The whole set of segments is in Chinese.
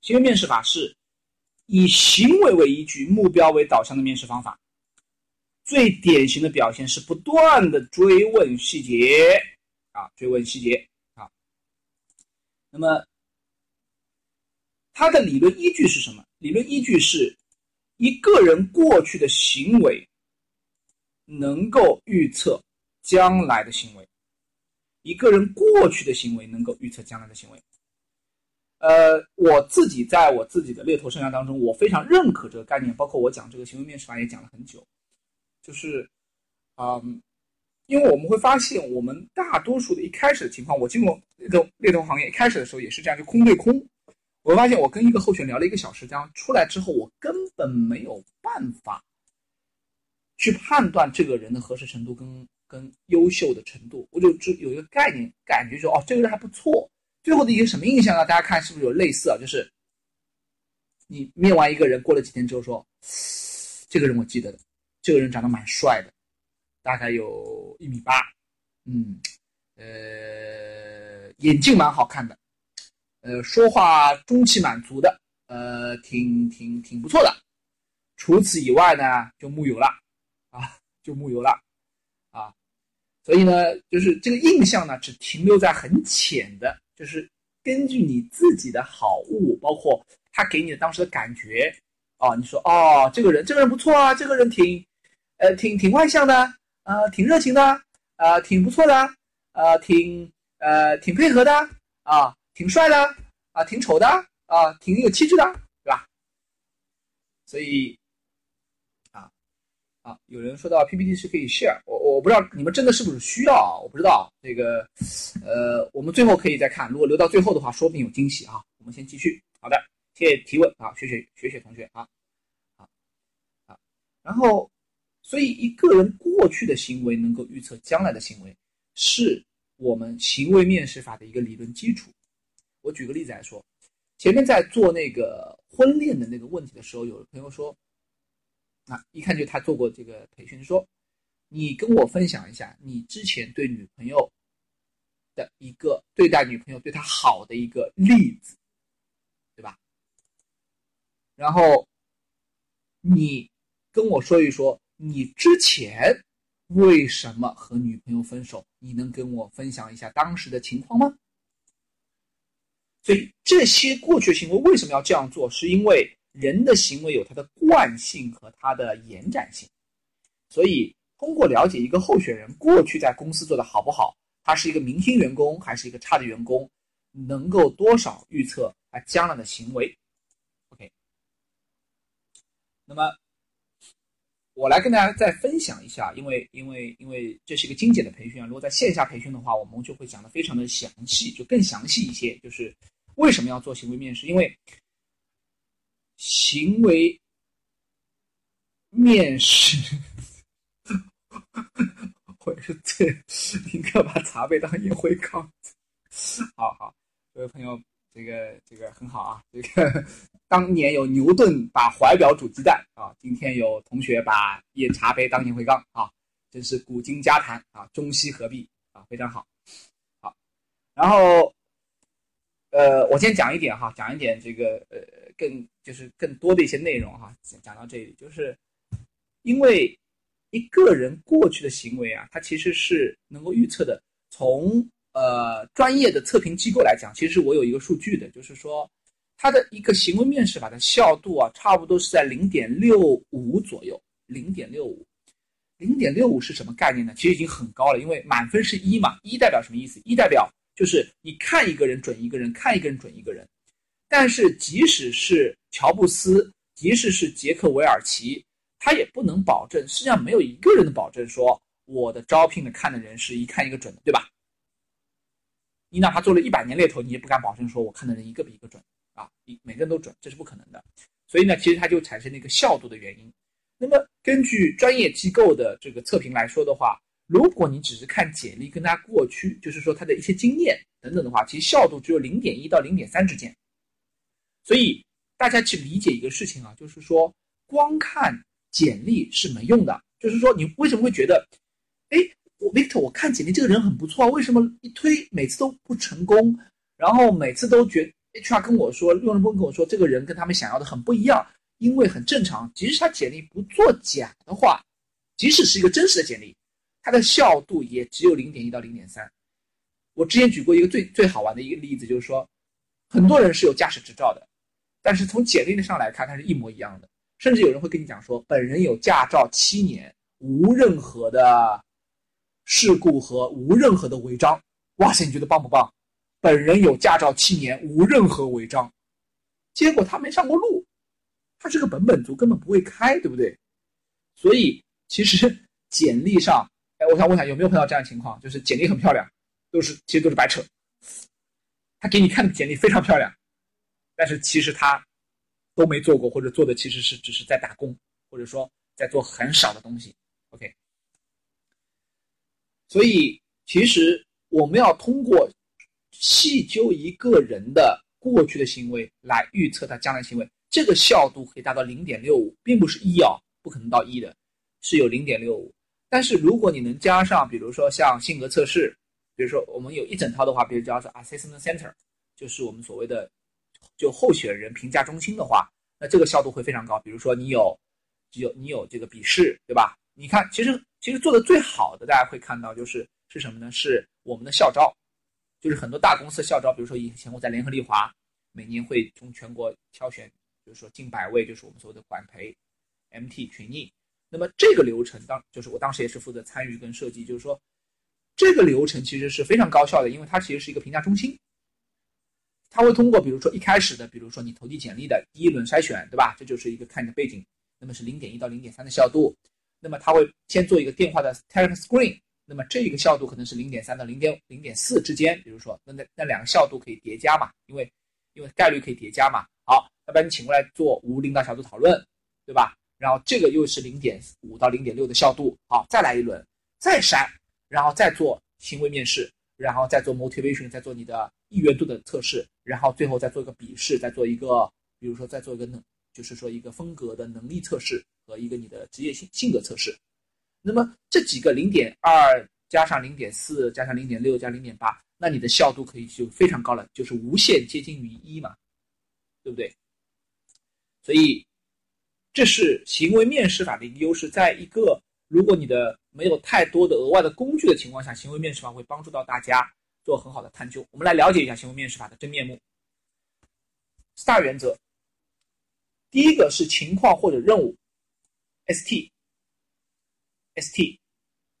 行为面试法是以行为为依据、目标为导向的面试方法。最典型的表现是不断的追问细节啊，追问细节啊。那么它的理论依据是什么？理论依据是一个人过去的行为能够预测将来的行为，一个人过去的行为能够预测将来的行为。呃，我自己在我自己的猎头生涯当中，我非常认可这个概念，包括我讲这个行为面试法也讲了很久。就是，嗯，因为我们会发现，我们大多数的一开始的情况，我进入猎头猎头行业一开始的时候也是这样，就空对空。我会发现，我跟一个候选聊了一个小时，这样出来之后，我根本没有办法去判断这个人的合适程度跟跟优秀的程度。我就只有一个概念，感觉说，哦，这个人还不错。最后的一个什么印象呢？大家看是不是有类似啊？就是你面完一个人，过了几天之后说，这个人我记得的。这个人长得蛮帅的，大概有一米八，嗯，呃，眼镜蛮好看的，呃，说话中气满足的，呃，挺挺挺不错的。除此以外呢，就木有了，啊，就木有了，啊，所以呢，就是这个印象呢，只停留在很浅的，就是根据你自己的好恶，包括他给你的当时的感觉，啊，你说哦，这个人，这个人不错啊，这个人挺。呃，挺挺外向的，呃，挺热情的，呃，挺不错的，呃，挺呃挺配合的，啊，挺帅的，啊，挺丑的，啊，挺有气质的，对吧？所以，啊，有人说到 PPT 是可以 share，我我不知道你们真的是不是需要啊？我不知道这个，呃，我们最后可以再看，如果留到最后的话，说不定有惊喜啊。我们先继续，好的，谢谢提问啊，学学学学同学啊，好，啊，然后。所以，一个人过去的行为能够预测将来的行为，是我们行为面试法的一个理论基础。我举个例子来说，前面在做那个婚恋的那个问题的时候，有的朋友说，啊，一看就他做过这个培训，说，你跟我分享一下你之前对女朋友的一个对待女朋友对她好的一个例子，对吧？然后你跟我说一说。你之前为什么和女朋友分手？你能跟我分享一下当时的情况吗？所以这些过去行为为什么要这样做？是因为人的行为有它的惯性和它的延展性。所以通过了解一个候选人过去在公司做的好不好，他是一个明星员工还是一个差的员工，能够多少预测他将来的行为。OK，那么。我来跟大家再分享一下，因为因为因为这是一个精简的培训啊。如果在线下培训的话，我们就会讲的非常的详细，就更详细一些。就是为什么要做行为面试？因为行为面试，我是最宁可把茶杯当烟灰缸。好好，各位朋友。这个这个很好啊！这个当年有牛顿把怀表煮鸡蛋啊，今天有同学把夜茶杯当烟灰缸啊，真是古今佳谈啊，中西合璧啊，非常好。好，然后呃，我先讲一点哈，讲一点这个呃更就是更多的一些内容哈，讲到这里，就是因为一个人过去的行为啊，他其实是能够预测的，从。呃，专业的测评机构来讲，其实我有一个数据的，就是说，它的一个行为面试法的效度啊，差不多是在零点六五左右。零点六五，零点六五是什么概念呢？其实已经很高了，因为满分是一嘛，一代表什么意思？一代表就是你看一个人准一个人，看一个人准一个人。但是即使是乔布斯，即使是杰克韦尔奇，他也不能保证，实际上没有一个人的保证说我的招聘的看的人是一看一个准的，对吧？你哪怕做了一百年猎头，你也不敢保证说我看的人一个比一个准啊，一每个人都准，这是不可能的。所以呢，其实它就产生了一个效度的原因。那么根据专业机构的这个测评来说的话，如果你只是看简历跟他过去，就是说他的一些经验等等的话，其实效度只有零点一到零点三之间。所以大家去理解一个事情啊，就是说光看简历是没用的。就是说你为什么会觉得，哎？我 Victor，我看简历这个人很不错，为什么一推每次都不成功？然后每次都觉 HR 跟我说，用人部跟我说，这个人跟他们想要的很不一样，因为很正常，即使他简历不作假的话，即使是一个真实的简历，它的效度也只有零点一到零点三。我之前举过一个最最好玩的一个例子，就是说，很多人是有驾驶执照的，但是从简历上来看，它是一模一样的，甚至有人会跟你讲说，本人有驾照七年，无任何的事故和无任何的违章。哇塞，你觉得棒不棒？本人有驾照七年，无任何违章，结果他没上过路，他是个本本族，根本不会开，对不对？所以其实简历上，哎，我想问一下，有没有碰到这样的情况？就是简历很漂亮。都是其实都是白扯，他给你看的简历非常漂亮，但是其实他都没做过，或者做的其实是只是在打工，或者说在做很少的东西。OK，所以其实我们要通过细究一个人的过去的行为来预测他将来行为，这个效度可以达到零点六五，并不是一啊，不可能到一的，是有零点六五。但是如果你能加上，比如说像性格测试。比如说，我们有一整套的话，比如叫做 assessment center，就是我们所谓的就候选人评价中心的话，那这个效度会非常高。比如说，你有有你有这个笔试，对吧？你看，其实其实做的最好的，大家会看到就是是什么呢？是我们的校招，就是很多大公司校招。比如说以前我在联合利华，每年会从全国挑选，就是说近百位，就是我们所谓的管培 MT 群艺。那么这个流程当就是我当时也是负责参与跟设计，就是说。这个流程其实是非常高效的，因为它其实是一个评价中心。它会通过，比如说一开始的，比如说你投递简历的第一轮筛选，对吧？这就是一个看你的背景，那么是零点一到零点三的效度。那么它会先做一个电话的 telephone screen，那么这个效度可能是零点三到零点零点四之间。比如说，那那那两个效度可以叠加嘛？因为因为概率可以叠加嘛。好，那把你请过来做无领导小组讨论，对吧？然后这个又是零点五到零点六的效度。好，再来一轮，再筛。然后再做行为面试，然后再做 motivation，再做你的意愿度的测试，然后最后再做一个笔试，再做一个，比如说再做一个能，就是说一个风格的能力测试和一个你的职业性性格测试。那么这几个零点二加上零点四加上零点六加零点八，那你的效度可以就非常高了，就是无限接近于一嘛，对不对？所以这是行为面试法的一个优势，在一个。如果你的没有太多的额外的工具的情况下，行为面试法会帮助到大家做很好的探究。我们来了解一下行为面试法的真面目。STAR 原则，第一个是情况或者任务，ST，ST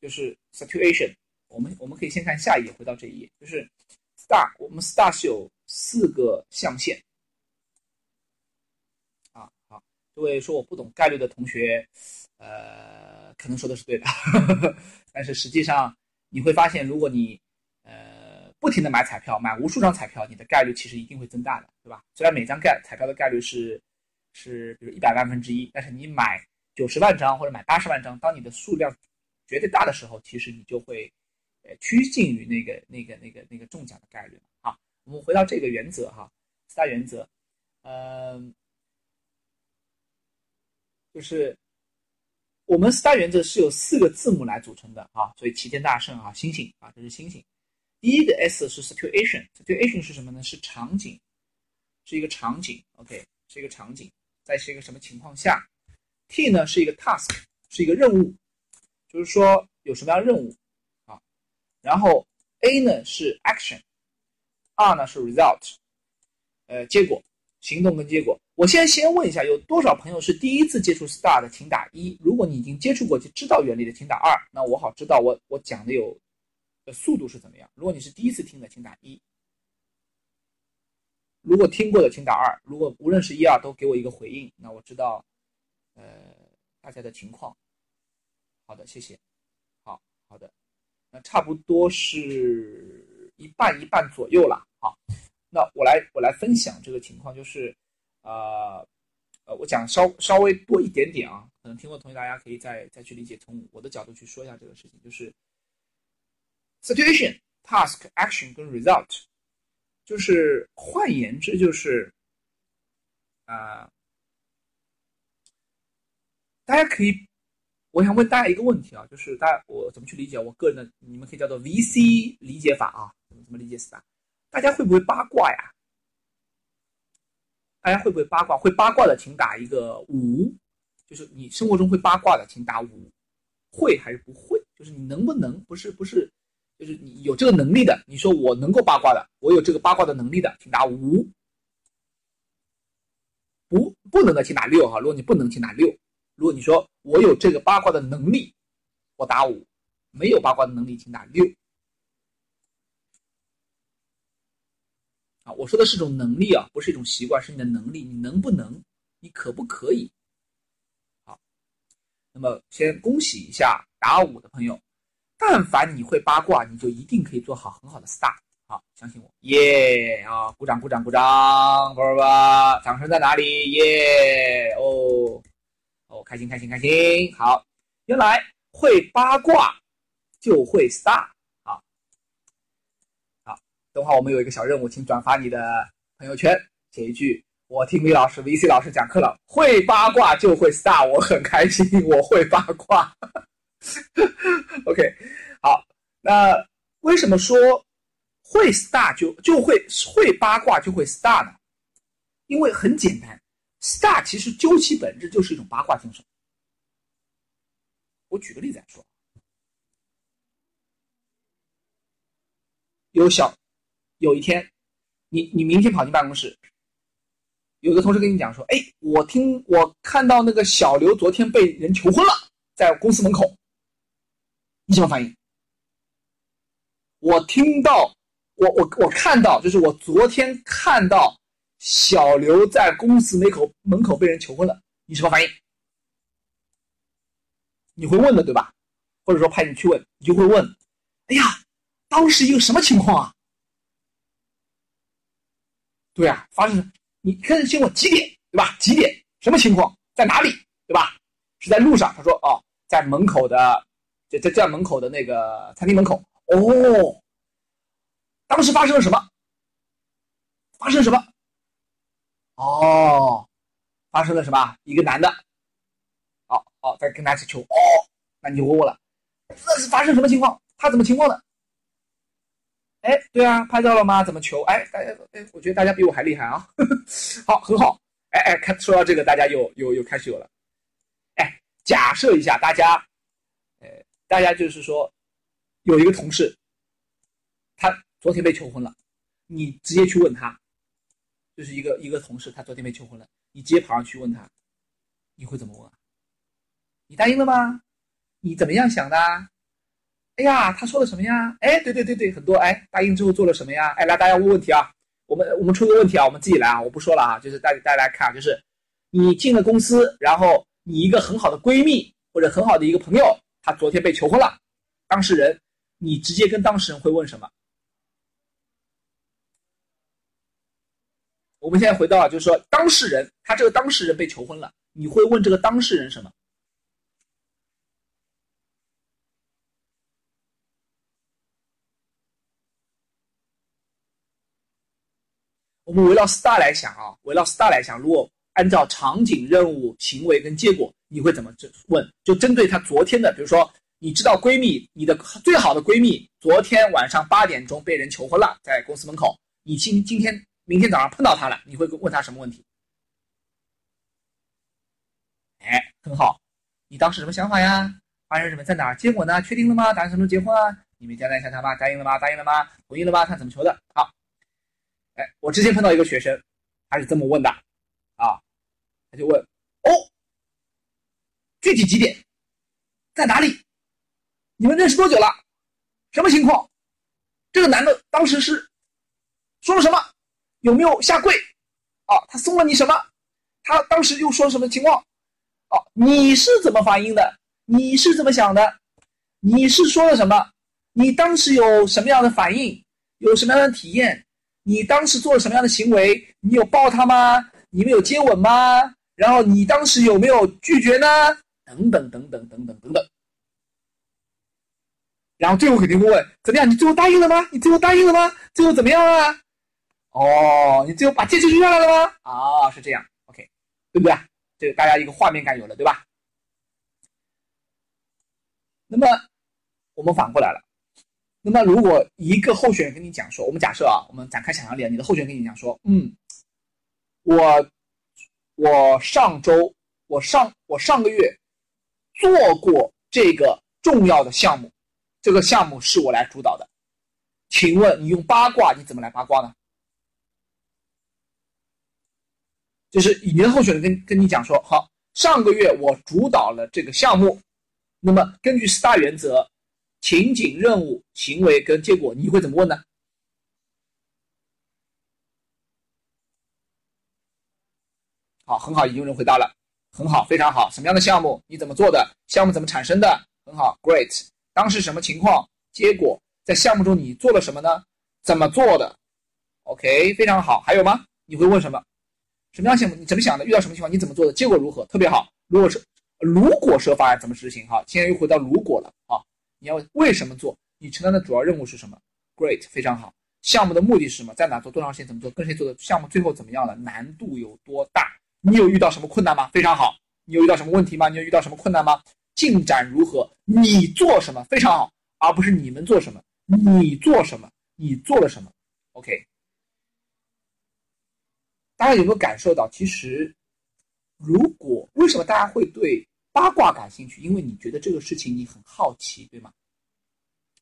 就是 situation。我们我们可以先看下一页，回到这一页，就是 STAR。我们 STAR 是有四个象限。啊，好，这位说我不懂概率的同学，呃。可能说的是对的，但是实际上你会发现，如果你不停的买彩票，买无数张彩票，你的概率其实一定会增大的，对吧？虽然每张概彩票的概率是是比如一百万分之一，但是你买九十万张或者买八十万张，当你的数量绝对大的时候，其实你就会趋近于那个那个那个那个中奖的概率好，我们回到这个原则哈，四大原则，嗯，就是。我们四大原则是由四个字母来组成的啊，所以齐天大圣啊，星星啊，这是星星。第一个 S 是 situation，situation 是什么呢？是场景，是一个场景，OK，是一个场景，在是一个什么情况下？T 呢是一个 task，是一个任务，就是说有什么样的任务啊？然后 A 呢是 action，R 呢是 result，呃，结果。行动跟结果，我现在先问一下，有多少朋友是第一次接触 STAR 的，请打一；如果你已经接触过，就知道原理的，请打二。那我好知道我我讲的有的速度是怎么样。如果你是第一次听的，请打一；如果听过的，请打二。如果无论是一二都给我一个回应，那我知道呃大家的情况。好的，谢谢。好好的，那差不多是一半一半左右了。好。那我来我来分享这个情况，就是，呃，呃，我讲稍稍微多一点点啊，可能听过同学大家可以再再去理解，从我的角度去说一下这个事情，就是 situation、task、action 跟 result，就是换言之就是，啊，大家可以，我想问大家一个问题啊，就是大家我怎么去理解？我个人的你们可以叫做 VC 理解法啊，怎么怎么理解 STAR？大家会不会八卦呀？大家会不会八卦？会八卦的请打一个五，就是你生活中会八卦的，请打五。会还是不会？就是你能不能？不是不是，就是你有这个能力的。你说我能够八卦的，我有这个八卦的能力的，请打五。不不能的，请打六哈。如果你不能，请打六。如果你说我有这个八卦的能力，我打五；没有八卦的能力，请打六。啊，我说的是种能力啊，不是一种习惯，是你的能力，你能不能？你可不可以？好，那么先恭喜一下打五的朋友，但凡你会八卦，你就一定可以做好很好的 star。好，相信我，耶啊！鼓掌鼓掌鼓掌，宝宝们，掌声在哪里？耶哦哦，开心开心开心！好，原来会八卦就会 star 啊！好，等会儿我们有一个小任务，请转发你的朋友圈，写一句：我听李老师 VC 老师讲课了，会八卦就会 star，我很开心，我会八卦。OK，好，那为什么说？会 star 就就会会八卦就会 star 呢，因为很简单，star 其实究其本质就是一种八卦精神。我举个例子来说，有小有一天，你你明天跑进办公室，有个同事跟你讲说，哎，我听我看到那个小刘昨天被人求婚了，在公司门口，你什么反应？我听到。我我我看到，就是我昨天看到小刘在公司门口门口被人求婚了，你什么反应？你会问的对吧？或者说派你去问，你就会问：哎呀，当时一个什么情况啊？对啊，发生你看新闻几点对吧？几点？什么情况？在哪里对吧？是在路上。他说哦，在门口的，在在在门口的那个餐厅门口。哦。当时发生了什么？发生什么？哦，发生了什么？一个男的，哦哦，在跟他一起求。哦，那你就问我了，那是发生什么情况？他怎么情况的？哎，对啊，拍照了吗？怎么求？哎，大家，哎，我觉得大家比我还厉害啊！好，很好。哎哎，看说到这个，大家又又又开始有了。哎，假设一下，大家，大家就是说，有一个同事，他。昨天被求婚了，你直接去问他，就是一个一个同事，他昨天被求婚了，你直接跑上去问他，你会怎么问啊？你答应了吗？你怎么样想的？哎呀，他说了什么呀？哎，对对对对，很多哎，答应之后做了什么呀？哎，来大家问问题啊，我们我们出个问题啊，我们自己来啊，我不说了啊，就是大大家来看，就是你进了公司，然后你一个很好的闺蜜或者很好的一个朋友，他昨天被求婚了，当事人，你直接跟当事人会问什么？我们现在回到啊，就是说当事人，他这个当事人被求婚了，你会问这个当事人什么？我们围绕 star 来想啊，围绕 star 来想，如果按照场景、任务、行为跟结果，你会怎么问？就针对她昨天的，比如说，你知道闺蜜，你的最好的闺蜜，昨天晚上八点钟被人求婚了，在公司门口，你今今天。明天早上碰到她了，你会问她什么问题？哎，很好，你当时什么想法呀？发生什么？在哪儿？结果呢？确定了吗？打算什么时候结婚啊？你们交代一下他吗？答应了吗？答应了吗？同意了吗？看怎么求的。好，哎，我之前碰到一个学生，他是这么问的啊，他就问哦，具体几点，在哪里？你们认识多久了？什么情况？这个男的当时是说了什么？有没有下跪？啊，他送了你什么？他当时又说什么情况？哦，你是怎么反应的？你是怎么想的？你是说了什么？你当时有什么样的反应？有什么样的体验？你当时做了什么样的行为？你有抱他吗？你们有接吻吗？然后你当时有没有拒绝呢？等等等等等等等等。然后最后肯定会问：怎么样？你最后答应了吗？你最后答应了吗？最后怎么样啊？哦，你最后把戒指取下来了吗？啊，是这样，OK，对不对？这个大家一个画面感有了，对吧？那么我们反过来了，那么如果一个候选人跟你讲说，我们假设啊，我们展开想象力，你的候选人跟你讲说，嗯，我我上周我上我上个月做过这个重要的项目，这个项目是我来主导的，请问你用八卦你怎么来八卦呢？就是你的候选人跟跟你讲说，好，上个月我主导了这个项目，那么根据四大原则，情景、任务、行为跟结果，你会怎么问呢？好，很好，已经有人回答了，很好，非常好。什么样的项目？你怎么做的？项目怎么产生的？很好，great。当时什么情况？结果在项目中你做了什么呢？怎么做的？OK，非常好。还有吗？你会问什么？什么样项目？你怎么想的？遇到什么情况？你怎么做的？结果如何？特别好。如果是如果设方案怎么执行？哈，现在又回到如果了啊！你要为什么做？你承担的主要任务是什么？Great，非常好。项目的目的是什么？在哪做？多长时间？怎么做？跟谁做的？项目最后怎么样了？难度有多大？你有遇到什么困难吗？非常好。你有遇到什么问题吗？你有遇到什么困难吗？进展如何？你做什么？非常好，而不是你们做什么。你做什么？你做了什么？OK。大家有没有感受到？其实，如果为什么大家会对八卦感兴趣？因为你觉得这个事情你很好奇，对吗？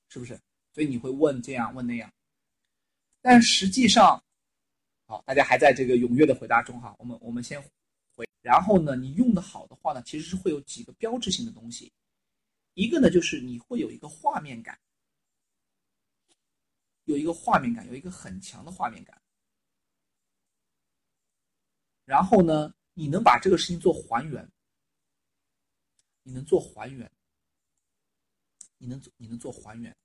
是不是？所以你会问这样问那样。但实际上，好，大家还在这个踊跃的回答中哈。我们我们先回，然后呢，你用的好的话呢，其实是会有几个标志性的东西。一个呢，就是你会有一个画面感，有一个画面感，有一个很强的画面感。然后呢，你能把这个事情做还原，你能做还原，你能做你能做还原，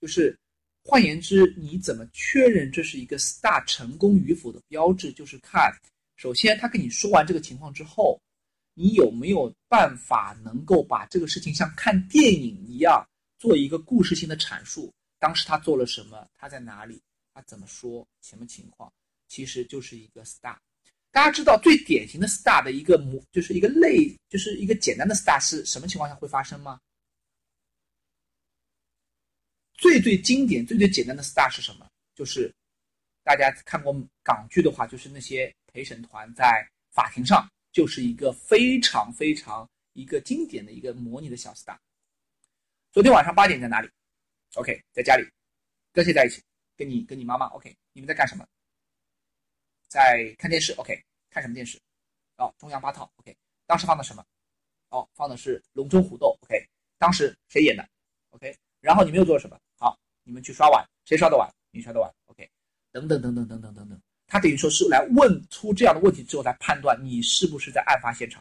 就是换言之，你怎么确认这是一个 star 成功与否的标志？就是看，首先他跟你说完这个情况之后，你有没有办法能够把这个事情像看电影一样做一个故事性的阐述？当时他做了什么？他在哪里？他怎么说？什么情况？其实就是一个 star。大家知道最典型的 star 的一个模，就是一个类，就是一个简单的 star 是什么情况下会发生吗？最最经典、最最简单的 star 是什么？就是大家看过港剧的话，就是那些陪审团在法庭上，就是一个非常非常一个经典的一个模拟的小 star。昨天晚上八点在哪里？OK，在家里，跟谁在一起？跟你跟你妈妈。OK，你们在干什么？在看电视，OK，看什么电视？哦，中央八套，OK。当时放的什么？哦，放的是《龙争虎斗》，OK。当时谁演的？OK。然后你们又做了什么？你们去刷碗，谁刷的碗？你刷的碗，OK。等等等等等等等等，他等于说是来问出这样的问题之后来判断你是不是在案发现场。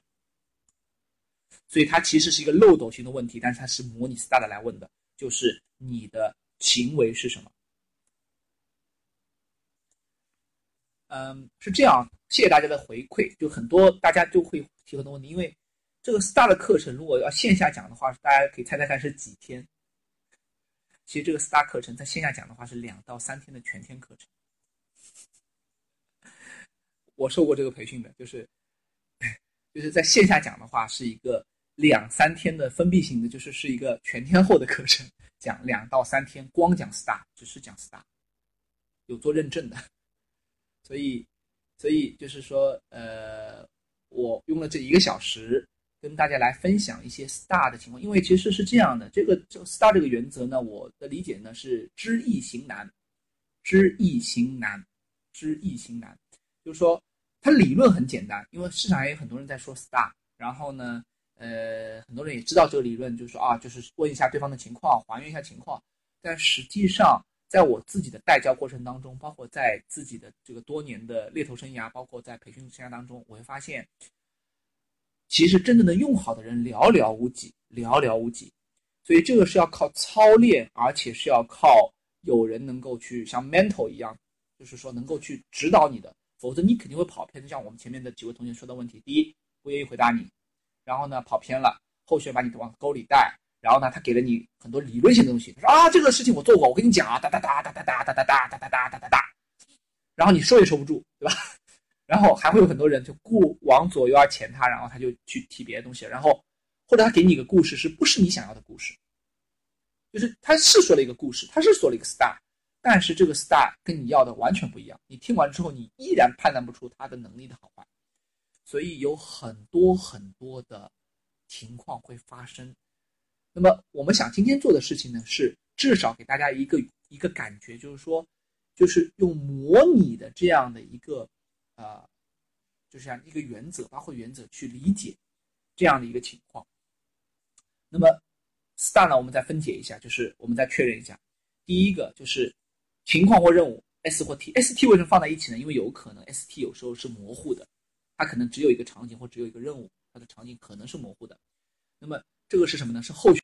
所以它其实是一个漏斗型的问题，但是它是模拟 star 来问的，就是你的行为是什么？嗯，是这样，谢谢大家的回馈。就很多大家就会提很多问题，因为这个 STAR 的课程如果要线下讲的话，大家可以猜猜看是几天？其实这个 STAR 课程在线下讲的话是两到三天的全天课程。我受过这个培训的，就是就是在线下讲的话是一个两三天的封闭型的，就是是一个全天候的课程，讲两到三天，光讲 STAR，只是讲 STAR，有做认证的。所以，所以就是说，呃，我用了这一个小时跟大家来分享一些 STAR 的情况，因为其实是这样的，这个这 STAR 这个原则呢，我的理解呢是知易行难，知易行难，知易行难，就是说它理论很简单，因为市场也有很多人在说 STAR，然后呢，呃，很多人也知道这个理论，就是说啊，就是问一下对方的情况，还原一下情况，但实际上。在我自己的带教过程当中，包括在自己的这个多年的猎头生涯，包括在培训生涯当中，我会发现，其实真正能用好的人寥寥无几，寥寥无几。所以这个是要靠操练，而且是要靠有人能够去像 mentor 一样，就是说能够去指导你的，否则你肯定会跑偏。就像我们前面的几位同学说的问题：第一，不愿意回答你；然后呢，跑偏了，后续把你往沟里带。然后呢，他给了你很多理论性的东西。他说啊，这个事情我做过，我跟你讲啊，哒哒哒哒哒哒哒哒哒哒哒哒哒哒哒。然后你收也收不住，对吧？然后还会有很多人就顾往左右而前他，然后他就去提别的东西。然后或者他给你一个故事，是不是你想要的故事？就是他是说了一个故事，他是说了一个 star，但是这个 star 跟你要的完全不一样，你听完之后你依然判断不出他的能力的好坏，所以有很多很多的情况会发生。那么我们想今天做的事情呢，是至少给大家一个一个感觉，就是说，就是用模拟的这样的一个呃，就像一个原则，包括原则去理解这样的一个情况。那么 star 呢，我们再分解一下，就是我们再确认一下，第一个就是情况或任务 S 或 T，ST 为什么放在一起呢？因为有可能 ST 有时候是模糊的，它可能只有一个场景或只有一个任务，它的场景可能是模糊的。那么这个是什么呢？是后续。